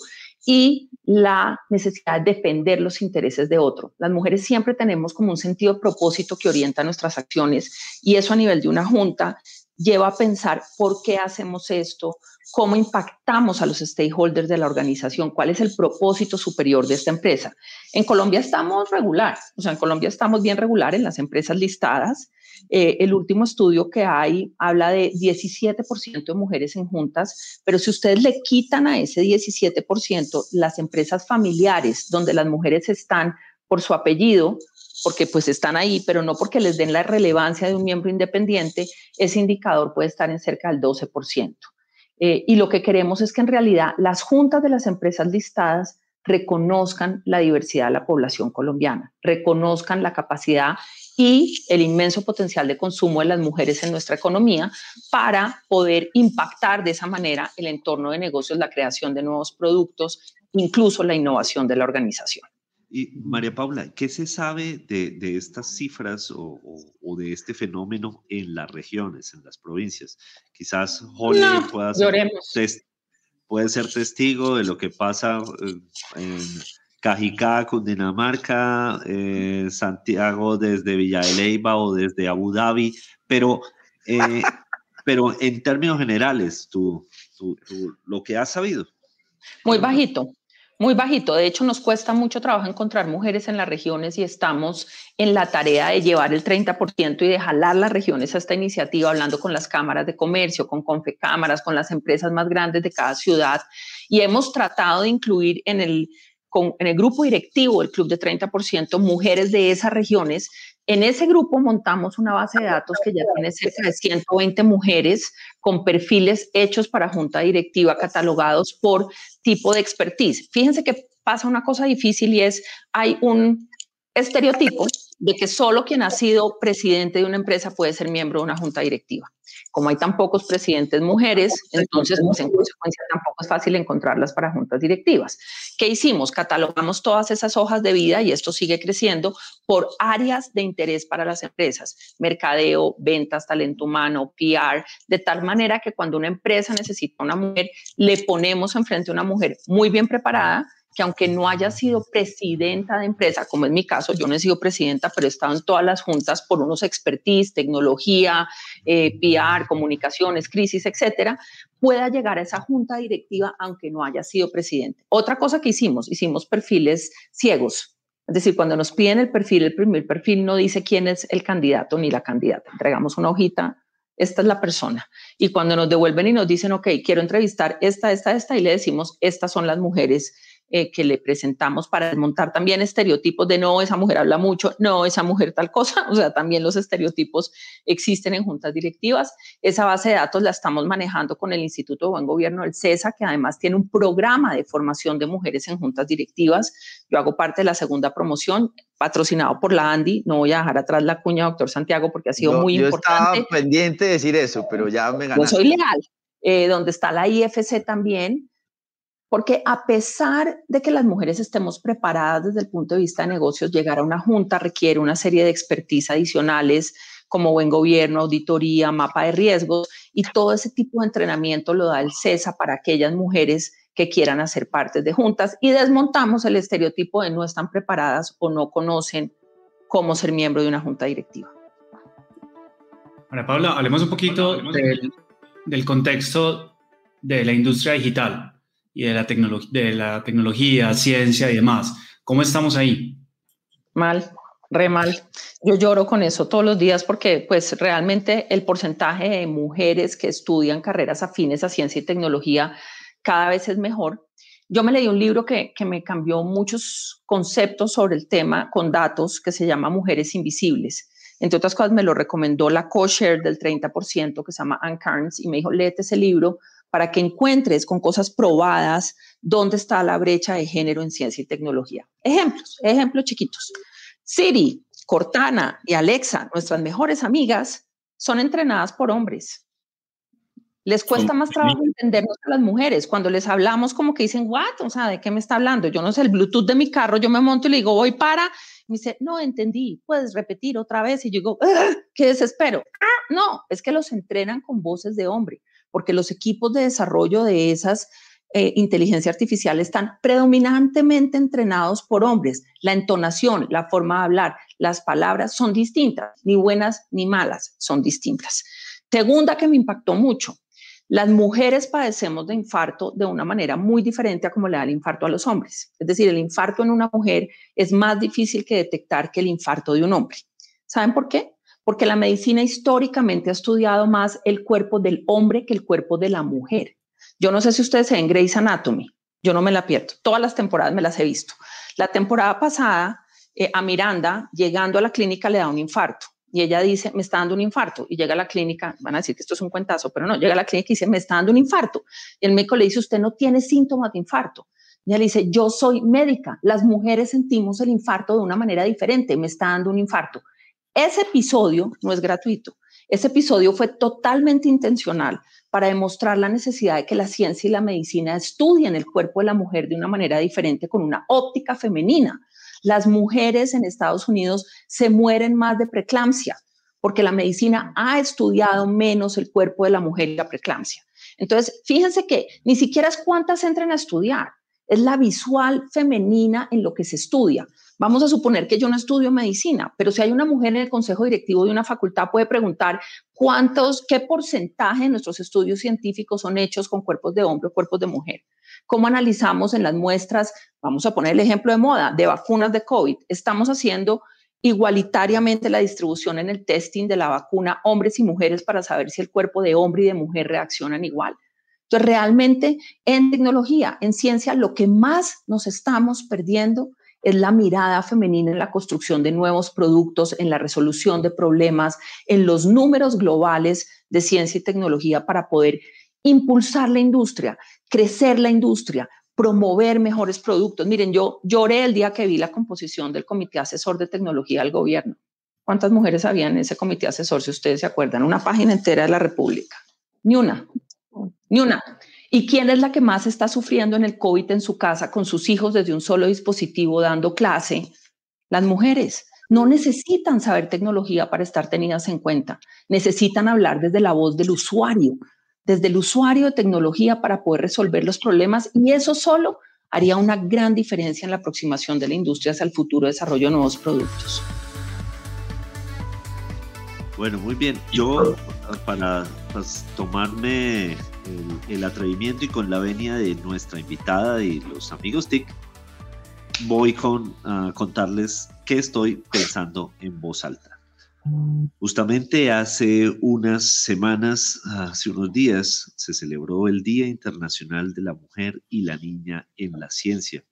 y la necesidad de defender los intereses de otro. Las mujeres siempre tenemos como un sentido propósito que orienta nuestras acciones y eso a nivel de una junta lleva a pensar por qué hacemos esto, cómo impactamos a los stakeholders de la organización, cuál es el propósito superior de esta empresa. En Colombia estamos regular, o sea, en Colombia estamos bien regular en las empresas listadas. Eh, el último estudio que hay habla de 17% de mujeres en juntas, pero si ustedes le quitan a ese 17% las empresas familiares donde las mujeres están por su apellido, porque pues están ahí, pero no porque les den la relevancia de un miembro independiente, ese indicador puede estar en cerca del 12%. Eh, y lo que queremos es que en realidad las juntas de las empresas listadas reconozcan la diversidad de la población colombiana, reconozcan la capacidad y el inmenso potencial de consumo de las mujeres en nuestra economía para poder impactar de esa manera el entorno de negocios, la creación de nuevos productos, incluso la innovación de la organización. Y María Paula, ¿qué se sabe de, estas cifras o, de este fenómeno en las regiones, en las provincias? Quizás Holly pueda, ser, puede ser testigo de lo que pasa eh, en Cajicá, Cundinamarca, eh, Santiago desde Villa de Leyva o desde Abu Dhabi, pero, eh, pero en términos generales, tú, lo que has sabido. Muy bajito, muy bajito. De hecho, nos cuesta mucho trabajo encontrar mujeres en las regiones y estamos en la tarea de llevar el 30% y de jalar las regiones a esta iniciativa, hablando con las cámaras de comercio, con confecámaras, con las empresas más grandes de cada ciudad. Y hemos tratado de incluir en el, en el grupo directivo del Club de 30% mujeres de esas regiones en ese grupo montamos una base de datos que ya tiene cerca de 120 mujeres con perfiles hechos para junta directiva, catalogados por tipo de expertise. Fíjense que pasa una cosa difícil y es, hay un estereotipo de que solo quien ha sido presidente de una empresa puede ser miembro de una junta directiva. Como hay tan pocos presidentes mujeres, entonces pues, en consecuencia tampoco es fácil encontrarlas para juntas directivas. ¿Qué hicimos? Catalogamos todas esas hojas de vida y esto sigue creciendo por áreas de interés para las empresas, mercadeo, ventas, talento humano, PR, de tal manera que cuando una empresa necesita una mujer, le ponemos enfrente a una mujer muy bien preparada que aunque no haya sido presidenta de empresa, como es mi caso, yo no he sido presidenta, pero he estado en todas las juntas por unos expertise, tecnología, eh, PR, comunicaciones, crisis, etcétera, pueda llegar a esa junta directiva aunque no haya sido presidente. Otra cosa que hicimos, hicimos perfiles ciegos. Es decir, cuando nos piden el perfil, el primer perfil no dice quién es el candidato ni la candidata. Entregamos una hojita esta es la persona. Y cuando nos devuelven y nos dicen, ok, quiero entrevistar esta, esta, esta, y le decimos, estas son las mujeres eh, que le presentamos para desmontar también estereotipos de no, esa mujer habla mucho, no, esa mujer tal cosa, o sea, también los estereotipos existen en juntas directivas. Esa base de datos la estamos manejando con el Instituto de Buen Gobierno del CESA, que además tiene un programa de formación de mujeres en juntas directivas. Yo hago parte de la segunda promoción, patrocinado por la Andy. No voy a dejar atrás la cuña, doctor Santiago, porque ha sido muy importante. Yo estaba pendiente de decir eso, pero ya me ganaste. Yo soy leal. Eh, donde está la IFC también, porque a pesar de que las mujeres estemos preparadas desde el punto de vista de negocios, llegar a una junta requiere una serie de expertise adicionales como buen gobierno, auditoría, mapa de riesgos y todo ese tipo de entrenamiento lo da el CESA para aquellas mujeres que quieran hacer parte de juntas y desmontamos el estereotipo de no están preparadas o no conocen cómo ser miembro de una junta directiva. Ahora, Paula, hablemos un poquito del, del contexto de la industria digital y de la, de la tecnología, ciencia y demás. ¿Cómo estamos ahí? Mal, re mal. Yo lloro con eso todos los días porque pues realmente el porcentaje de mujeres que estudian carreras afines a ciencia y tecnología cada vez es mejor. Yo me leí un libro que, que me cambió muchos conceptos sobre el tema con datos que se llama Mujeres Invisibles. Entre otras cosas, me lo recomendó la co-share del 30% que se llama Ann Carnes y me dijo, léete ese libro para que encuentres con cosas probadas dónde está la brecha de género en ciencia y tecnología. Ejemplos, ejemplos chiquitos. Siri, Cortana y Alexa, nuestras mejores amigas, son entrenadas por hombres. Les cuesta más trabajo entendernos a las mujeres. Cuando les hablamos, como que dicen, ¿what? O sea, ¿de qué me está hablando? Yo no sé, el Bluetooth de mi carro, yo me monto y le digo, voy para. me dice, no entendí, puedes repetir otra vez. Y yo digo, qué desespero. Ah, no, es que los entrenan con voces de hombre porque los equipos de desarrollo de esas eh, inteligencia artificial están predominantemente entrenados por hombres. La entonación, la forma de hablar, las palabras son distintas, ni buenas ni malas, son distintas. Segunda que me impactó mucho, las mujeres padecemos de infarto de una manera muy diferente a como le da el infarto a los hombres. Es decir, el infarto en una mujer es más difícil que detectar que el infarto de un hombre. ¿Saben por qué? Porque la medicina históricamente ha estudiado más el cuerpo del hombre que el cuerpo de la mujer. Yo no sé si ustedes se ven Grey's Anatomy, yo no me la pierdo, todas las temporadas me las he visto. La temporada pasada, eh, a Miranda, llegando a la clínica, le da un infarto. Y ella dice, me está dando un infarto. Y llega a la clínica, van a decir que esto es un cuentazo, pero no, llega a la clínica y dice, me está dando un infarto. Y el médico le dice, usted no tiene síntomas de infarto. Y ella dice, yo soy médica, las mujeres sentimos el infarto de una manera diferente, me está dando un infarto. Ese episodio no es gratuito. Ese episodio fue totalmente intencional para demostrar la necesidad de que la ciencia y la medicina estudien el cuerpo de la mujer de una manera diferente, con una óptica femenina. Las mujeres en Estados Unidos se mueren más de preeclampsia porque la medicina ha estudiado menos el cuerpo de la mujer y la preeclampsia. Entonces, fíjense que ni siquiera es cuántas entren a estudiar, es la visual femenina en lo que se estudia. Vamos a suponer que yo no estudio medicina, pero si hay una mujer en el consejo directivo de una facultad, puede preguntar cuántos, qué porcentaje de nuestros estudios científicos son hechos con cuerpos de hombre o cuerpos de mujer. ¿Cómo analizamos en las muestras? Vamos a poner el ejemplo de moda, de vacunas de COVID. Estamos haciendo igualitariamente la distribución en el testing de la vacuna hombres y mujeres para saber si el cuerpo de hombre y de mujer reaccionan igual. Entonces, realmente en tecnología, en ciencia, lo que más nos estamos perdiendo es la mirada femenina en la construcción de nuevos productos, en la resolución de problemas, en los números globales de ciencia y tecnología para poder impulsar la industria, crecer la industria, promover mejores productos. Miren, yo lloré el día que vi la composición del Comité Asesor de Tecnología del Gobierno. ¿Cuántas mujeres había en ese comité asesor, si ustedes se acuerdan? Una página entera de la República. Ni una, ni una. ¿Y quién es la que más está sufriendo en el COVID en su casa con sus hijos desde un solo dispositivo dando clase? Las mujeres. No necesitan saber tecnología para estar tenidas en cuenta. Necesitan hablar desde la voz del usuario, desde el usuario de tecnología para poder resolver los problemas y eso solo haría una gran diferencia en la aproximación de la industria hacia el futuro desarrollo de nuevos productos. Bueno, muy bien. Yo, para tomarme el, atrevimiento y con la venia de nuestra invitada y los amigos TIC, voy con, a contarles qué estoy pensando en voz alta. Justamente hace unas semanas, hace unos días, se celebró el Día Internacional de la Mujer y la Niña en la Ciencia.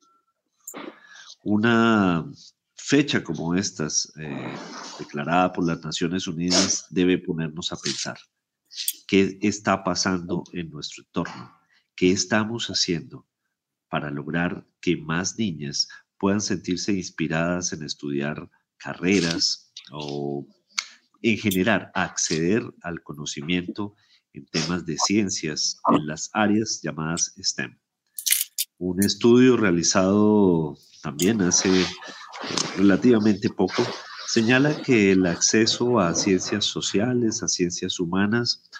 Una fecha como estas, eh, declarada por las Naciones Unidas, debe ponernos a pensar qué está pasando en nuestro entorno, qué estamos haciendo para lograr que más niñas puedan sentirse inspiradas en estudiar carreras o en general acceder al conocimiento en temas de ciencias en las áreas llamadas STEM. Un estudio realizado también hace relativamente poco señala que el acceso a ciencias sociales, a ciencias humanas,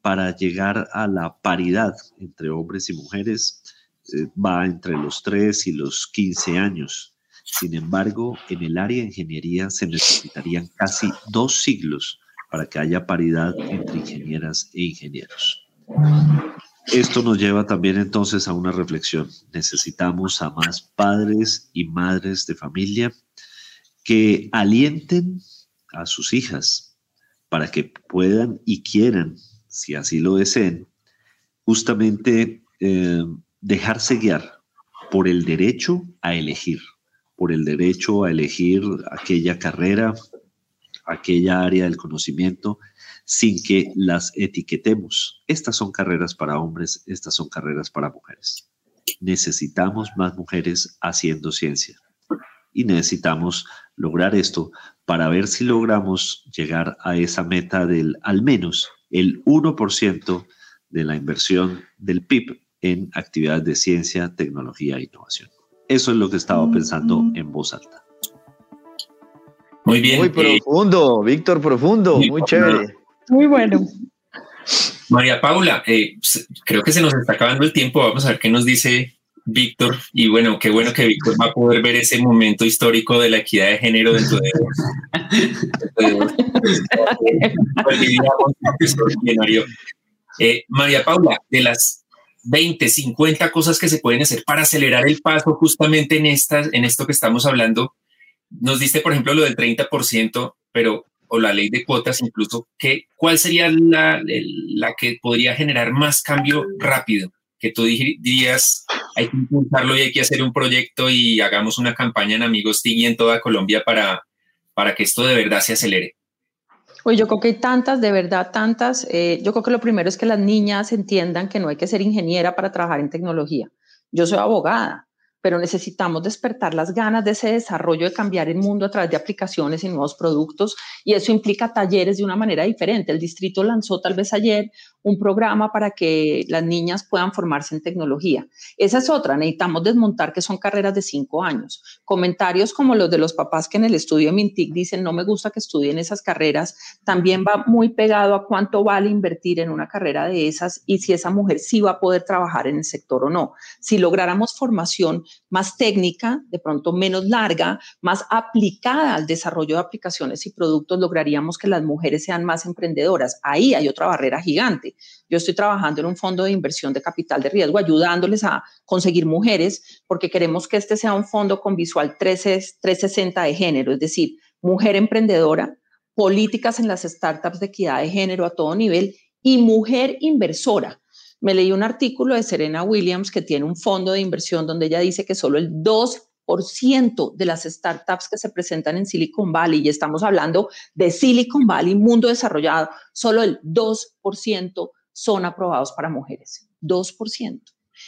para llegar a la paridad entre hombres y mujeres, eh, va entre los 3 y los 15 años. Sin embargo, en el área de ingeniería se necesitarían casi dos siglos para que haya paridad entre ingenieras e ingenieros. Esto nos lleva también entonces a una reflexión. Necesitamos a más padres y madres de familia que alienten a sus hijas para que puedan y quieran, si así lo deseen, justamente eh, dejarse guiar por el derecho a elegir, por el derecho a elegir aquella carrera, aquella área del conocimiento, sin que las etiquetemos. Estas son carreras para hombres, estas son carreras para mujeres. Necesitamos más mujeres haciendo ciencia y necesitamos lograr esto para ver si logramos llegar a esa meta del al menos el 1% de la inversión del PIB en actividades de ciencia, tecnología e innovación. Eso es lo que estaba pensando en voz alta. Muy bien. Muy eh, profundo, Víctor, profundo, muy, chévere. Muy bueno. María Paula, eh, creo que se nos está acabando el tiempo. Vamos a ver qué nos dice Víctor. Y bueno, qué bueno que Víctor va a poder ver ese momento histórico de la equidad de género dentro de. Eh, María Paula, de las 20, 50 cosas que se pueden hacer para acelerar el paso justamente en, estas, en esto que estamos hablando. Nos diste, por ejemplo, lo del 30%, pero o la ley de cuotas incluso, ¿qué, ¿cuál sería la, la, que podría generar más cambio rápido? Que tú dirías, hay que impulsarlo y hay que hacer un proyecto y hagamos una campaña en Amigos TIG y en toda Colombia para, para que esto de verdad se acelere. Oye, yo creo que hay tantas, de verdad, tantas. Eh, yo creo que lo primero es que las niñas entiendan que no hay que ser ingeniera para trabajar en tecnología. Yo soy abogada, pero necesitamos despertar las ganas de ese desarrollo de cambiar el mundo a través de aplicaciones y nuevos productos y eso implica talleres de una manera diferente. El distrito lanzó tal vez ayer un programa para que las niñas puedan formarse en tecnología. Esa es otra, necesitamos desmontar que son carreras de cinco años. Comentarios como los de los papás que en el estudio Mintic dicen no me gusta que estudien esas carreras, también va muy pegado a cuánto vale invertir en una carrera de esas y si esa mujer sí va a poder trabajar en el sector o no. Si lográramos formación más técnica, de pronto menos larga, más aplicada al desarrollo de aplicaciones y productos, lograríamos que las mujeres sean más emprendedoras. Ahí hay otra barrera gigante. Yo estoy trabajando en un fondo de inversión de capital de riesgo, ayudándoles a conseguir mujeres, porque queremos que este sea un fondo con visual 360 de género, es decir, mujer emprendedora, políticas en las startups de equidad de género a todo nivel y mujer inversora me leí un artículo de Serena Williams que tiene un fondo de inversión donde ella dice que solo el 2% de las startups que se presentan en Silicon Valley, y estamos hablando de Silicon Valley, mundo desarrollado, solo el 2% son aprobados para mujeres. 2%.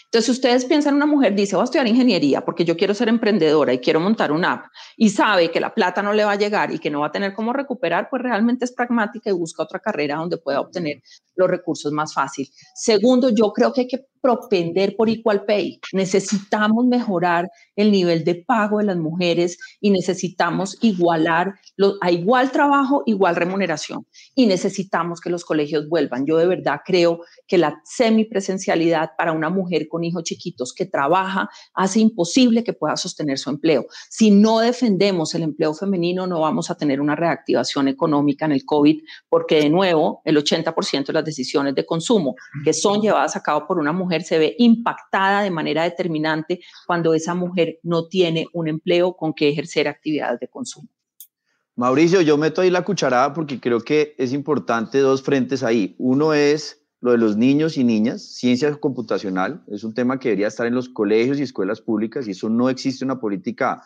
Entonces, si ustedes piensan, una mujer dice, voy a estudiar ingeniería porque yo quiero ser emprendedora y quiero montar una app y sabe que la plata no le va a llegar y que no va a tener cómo recuperar, pues realmente es pragmática y busca otra carrera donde pueda obtener los recursos más fácil. Segundo, yo creo que hay que propender por equal pay. Necesitamos mejorar el nivel de pago de las mujeres y necesitamos igualar a igual trabajo, igual remuneración. Y necesitamos que los colegios vuelvan. Yo de verdad creo que la semipresencialidad para una mujer con hijos chiquitos que trabaja hace imposible que pueda sostener su empleo. Si no defendemos el empleo femenino, no vamos a tener una reactivación económica en el COVID, porque de nuevo, el 80% de las decisiones de consumo que son llevadas a cabo por una mujer se ve impactada de manera determinante cuando esa mujer no tiene un empleo con que ejercer actividades de consumo. Mauricio, yo meto ahí la cucharada porque creo que es importante dos frentes ahí. Uno es lo de los niños y niñas, ciencia computacional, es un tema que debería estar en los colegios y escuelas públicas y eso no existe una política,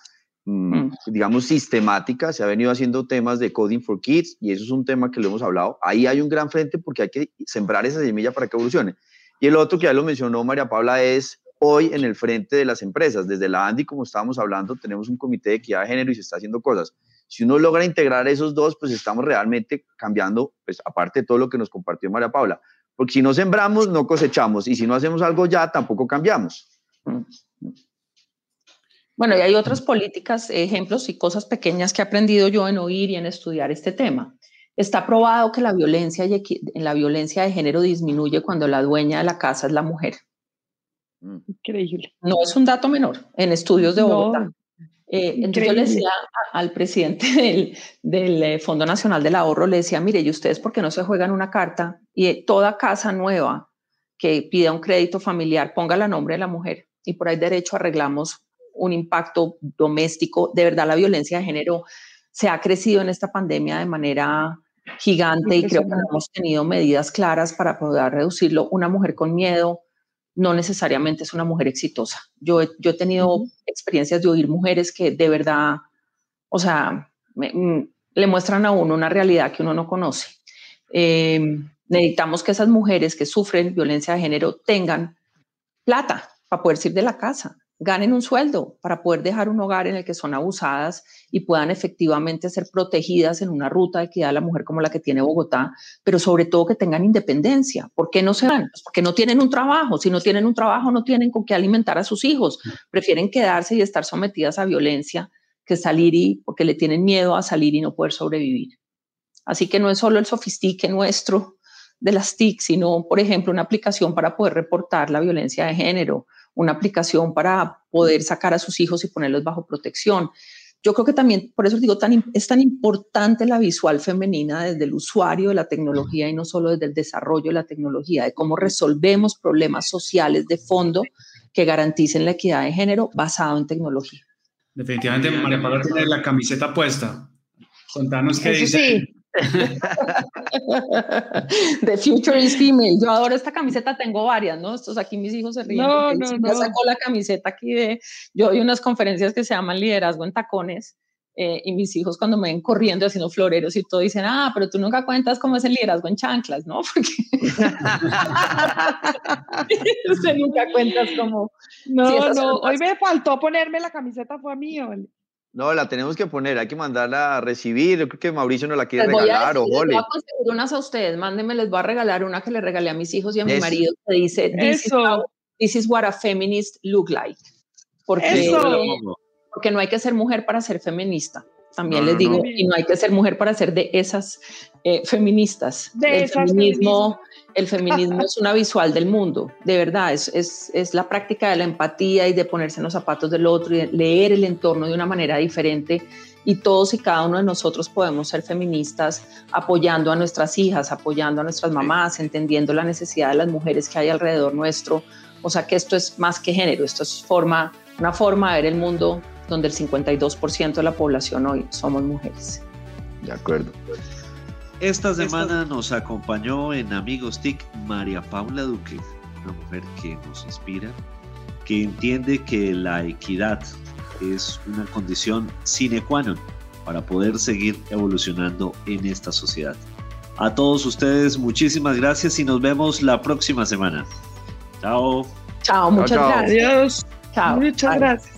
mm, mm. digamos, sistemática. Se ha venido haciendo temas de coding for kids y eso es un tema que lo hemos hablado. Ahí hay un gran frente porque hay que sembrar esa semilla para que evolucione. Y el otro que ya lo mencionó María Paula es hoy en el frente de las empresas. Desde la ANDI, como estábamos hablando, tenemos un comité de equidad de género y se está haciendo cosas. Si uno logra integrar esos dos, pues estamos realmente cambiando, pues aparte de todo lo que nos compartió María Paula. Porque si no sembramos, no cosechamos. Y si no hacemos algo ya, tampoco cambiamos. Bueno, y hay otras políticas, ejemplos y cosas pequeñas que he aprendido yo en oír y en estudiar este tema. Está probado que la violencia, la violencia de género disminuye cuando la dueña de la casa es la mujer. Increíble. No es un dato menor en estudios de Bogotá. Eh, entonces yo le decía al presidente del, eh, Fondo Nacional del Ahorro, le decía, mire, ¿y ustedes por qué no se juegan una carta y toda casa nueva que pida un crédito familiar ponga la nombre de la mujer y por ahí derecho arreglamos un impacto doméstico? De verdad, la violencia de género se ha crecido en esta pandemia de manera gigante y creo que no hemos tenido medidas claras para poder reducirlo. Una mujer con miedo, no necesariamente es una mujer exitosa. Yo, yo he tenido experiencias de oír mujeres que de verdad, o sea, mm, le muestran a uno una realidad que uno no conoce. Em, necesitamos que esas mujeres que sufren violencia de género tengan plata para poder salir de la casa ganen un sueldo para poder dejar un hogar en el que son abusadas y puedan efectivamente ser protegidas en una ruta de equidad a la mujer como la que tiene Bogotá, pero sobre todo que tengan independencia. ¿Por qué no se van? Pues porque no tienen un trabajo. Si no tienen un trabajo, no tienen con qué alimentar a sus hijos. Prefieren quedarse y estar sometidas a violencia que salir y porque le tienen miedo a salir y no poder sobrevivir. Así que no es solo el sofistique nuestro de las TIC, sino, por ejemplo, una aplicación para poder reportar la violencia de género, una aplicación para poder sacar a sus hijos y ponerlos bajo protección. Yo creo que también, por eso digo, tan, es tan importante la visual femenina desde el usuario de la tecnología y no solo desde el desarrollo de la tecnología, de cómo resolvemos problemas sociales de fondo que garanticen la equidad de género basado en tecnología. Definitivamente, María Paula tiene la camiseta puesta. Contanos qué dice. The future is female. Yo adoro esta camiseta, tengo varias, ¿no? Estos aquí mis hijos se ríen. No, no, no. sacó la camiseta aquí de. Yo doy unas conferencias que se llaman Liderazgo en Tacones. Eh, y mis hijos cuando me ven corriendo haciendo floreros y todo dicen, ah, pero tú nunca cuentas cómo es el liderazgo en chanclas, ¿no? Porque usted nunca cuentas cómo... No, no, hoy me faltó ponerme la camiseta, fue a mí, no, la tenemos que poner, hay que mandarla a recibir. Yo creo que Mauricio nos la quiere regalar o Les voy a conseguir unas a ustedes, mándenme, les voy a regalar una que le regalé a mis hijos y a mi marido que dice: this is, this is, what a feminist look like. Porque, porque no hay que ser mujer para ser feminista. También les digo, y no hay que ser mujer para ser de esas eh, feministas. De el, feminismo, el feminismo es una visual del mundo, de verdad, es, es, es, la práctica de la empatía y de ponerse en los zapatos del otro y leer el entorno de una manera diferente. Y todos y cada uno de nosotros podemos ser feministas apoyando a nuestras hijas, apoyando a nuestras mamás, entendiendo la necesidad de las mujeres que hay alrededor nuestro. O sea que esto es más que género, esto es forma, una forma de ver el mundo donde el 52% de la población hoy somos mujeres. De acuerdo. Esta semana nos acompañó en Amigos TIC María Paula Duque, una mujer que nos inspira, que entiende que la equidad es una condición sine qua non para poder seguir evolucionando en esta sociedad. A todos ustedes, muchísimas gracias y nos vemos la próxima semana. Chao. Chao, muchas gracias. Chao. Muchas gracias.